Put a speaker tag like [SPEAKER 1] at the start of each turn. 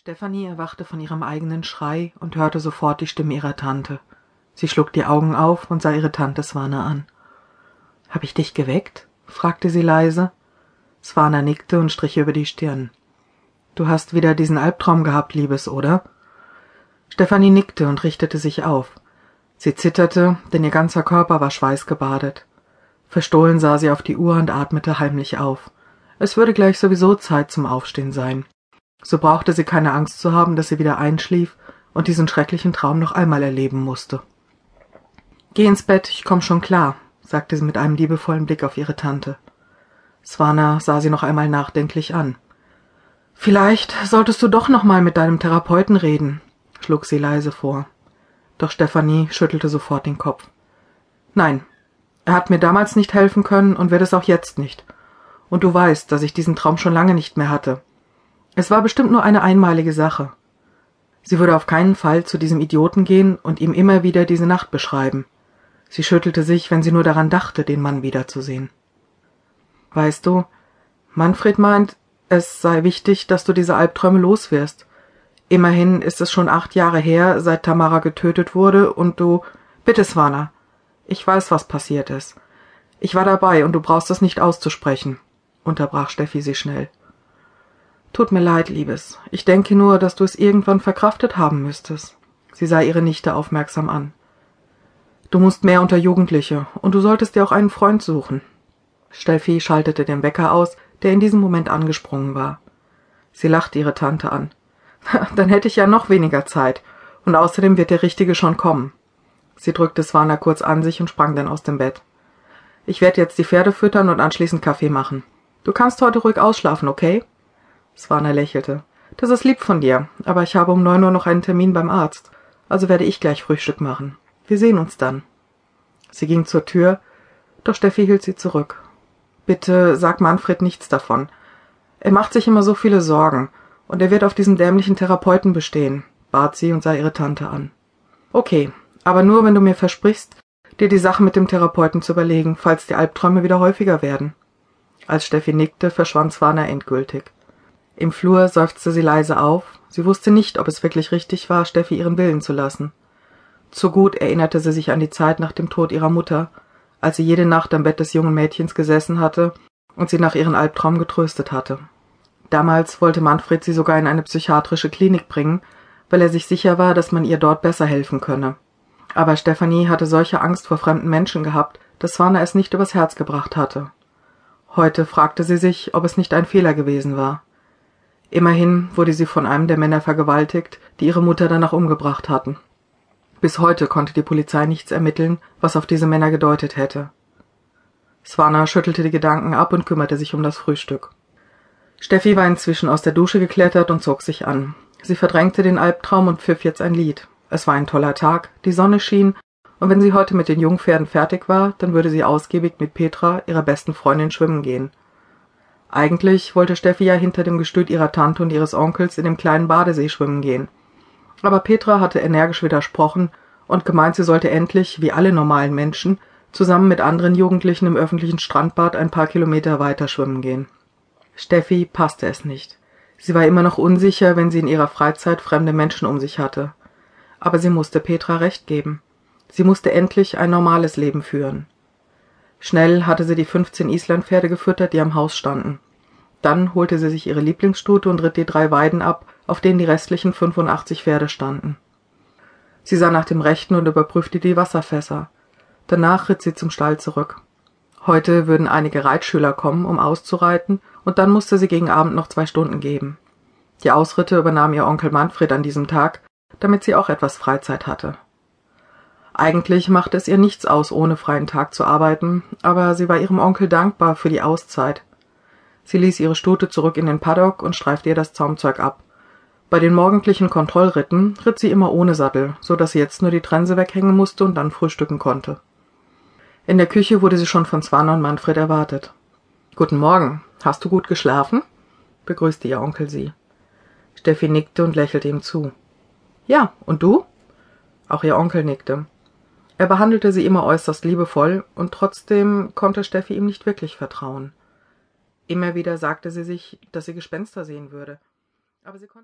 [SPEAKER 1] Stefanie erwachte von ihrem eigenen Schrei und hörte sofort die Stimme ihrer Tante. Sie schlug die Augen auf und sah ihre Tante Swana an. Hab ich dich geweckt? fragte sie leise. Swana nickte und strich über die Stirn. Du hast wieder diesen Albtraum gehabt, Liebes, oder? Stefanie nickte und richtete sich auf. Sie zitterte, denn ihr ganzer Körper war schweißgebadet. Verstohlen sah sie auf die Uhr und atmete heimlich auf. Es würde gleich sowieso Zeit zum Aufstehen sein. So brauchte sie keine Angst zu haben, dass sie wieder einschlief und diesen schrecklichen Traum noch einmal erleben musste. Geh ins Bett, ich komm schon klar, sagte sie mit einem liebevollen Blick auf ihre Tante. Swana sah sie noch einmal nachdenklich an. Vielleicht solltest du doch noch mal mit deinem Therapeuten reden, schlug sie leise vor. Doch Stefanie schüttelte sofort den Kopf. Nein, er hat mir damals nicht helfen können und wird es auch jetzt nicht. Und du weißt, dass ich diesen Traum schon lange nicht mehr hatte. Es war bestimmt nur eine einmalige Sache. Sie würde auf keinen Fall zu diesem Idioten gehen und ihm immer wieder diese Nacht beschreiben. Sie schüttelte sich, wenn sie nur daran dachte, den Mann wiederzusehen. Weißt du, Manfred meint, es sei wichtig, dass du diese Albträume loswirst. Immerhin ist es schon acht Jahre her, seit Tamara getötet wurde, und du. Bitte, Swana. Ich weiß, was passiert ist. Ich war dabei, und du brauchst es nicht auszusprechen, unterbrach Steffi sie schnell. Tut mir leid, Liebes. Ich denke nur, dass du es irgendwann verkraftet haben müsstest. Sie sah ihre Nichte aufmerksam an. Du musst mehr unter Jugendliche, und du solltest dir auch einen Freund suchen. Steffi schaltete den Wecker aus, der in diesem Moment angesprungen war. Sie lachte ihre Tante an. Dann hätte ich ja noch weniger Zeit, und außerdem wird der Richtige schon kommen. Sie drückte Swana kurz an sich und sprang dann aus dem Bett. Ich werde jetzt die Pferde füttern und anschließend Kaffee machen. Du kannst heute ruhig ausschlafen, okay? Swana lächelte. Das ist lieb von dir, aber ich habe um neun Uhr noch einen Termin beim Arzt. Also werde ich gleich Frühstück machen. Wir sehen uns dann. Sie ging zur Tür, doch Steffi hielt sie zurück. Bitte sag Manfred nichts davon. Er macht sich immer so viele Sorgen, und er wird auf diesen dämlichen Therapeuten bestehen, bat sie und sah ihre Tante an. Okay, aber nur, wenn du mir versprichst, dir die Sache mit dem Therapeuten zu überlegen, falls die Albträume wieder häufiger werden. Als Steffi nickte, verschwand Swana endgültig. Im Flur seufzte sie leise auf. Sie wusste nicht, ob es wirklich richtig war, Steffi ihren Willen zu lassen. Zu gut erinnerte sie sich an die Zeit nach dem Tod ihrer Mutter, als sie jede Nacht am Bett des jungen Mädchens gesessen hatte und sie nach ihren Albtraum getröstet hatte. Damals wollte Manfred sie sogar in eine psychiatrische Klinik bringen, weil er sich sicher war, dass man ihr dort besser helfen könne. Aber Stefanie hatte solche Angst vor fremden Menschen gehabt, dass Swana es nicht übers Herz gebracht hatte. Heute fragte sie sich, ob es nicht ein Fehler gewesen war. Immerhin wurde sie von einem der Männer vergewaltigt, die ihre Mutter danach umgebracht hatten. Bis heute konnte die Polizei nichts ermitteln, was auf diese Männer gedeutet hätte. Swana schüttelte die Gedanken ab und kümmerte sich um das Frühstück. Steffi war inzwischen aus der Dusche geklettert und zog sich an. Sie verdrängte den Albtraum und pfiff jetzt ein Lied. Es war ein toller Tag, die Sonne schien, und wenn sie heute mit den Jungpferden fertig war, dann würde sie ausgiebig mit Petra, ihrer besten Freundin, schwimmen gehen. Eigentlich wollte Steffi ja hinter dem Gestüt ihrer Tante und ihres Onkels in dem kleinen Badesee schwimmen gehen. Aber Petra hatte energisch widersprochen und gemeint, sie sollte endlich, wie alle normalen Menschen, zusammen mit anderen Jugendlichen im öffentlichen Strandbad ein paar Kilometer weiter schwimmen gehen. Steffi passte es nicht. Sie war immer noch unsicher, wenn sie in ihrer Freizeit fremde Menschen um sich hatte. Aber sie musste Petra recht geben. Sie musste endlich ein normales Leben führen. Schnell hatte sie die fünfzehn Islandpferde gefüttert, die am Haus standen. Dann holte sie sich ihre Lieblingsstute und ritt die drei Weiden ab, auf denen die restlichen 85 Pferde standen. Sie sah nach dem Rechten und überprüfte die Wasserfässer. Danach ritt sie zum Stall zurück. Heute würden einige Reitschüler kommen, um auszureiten, und dann musste sie gegen Abend noch zwei Stunden geben. Die Ausritte übernahm ihr Onkel Manfred an diesem Tag, damit sie auch etwas Freizeit hatte. Eigentlich machte es ihr nichts aus, ohne freien Tag zu arbeiten, aber sie war ihrem Onkel dankbar für die Auszeit. Sie ließ ihre Stute zurück in den Paddock und streifte ihr das Zaumzeug ab. Bei den morgendlichen Kontrollritten ritt sie immer ohne Sattel, so dass sie jetzt nur die Trense weghängen musste und dann frühstücken konnte. In der Küche wurde sie schon von Swana und Manfred erwartet. Guten Morgen. Hast du gut geschlafen? begrüßte ihr Onkel sie. Steffi nickte und lächelte ihm zu. Ja, und du? Auch ihr Onkel nickte. Er behandelte sie immer äußerst liebevoll, und trotzdem konnte Steffi ihm nicht wirklich vertrauen. Immer wieder sagte sie sich, dass sie Gespenster sehen würde, aber sie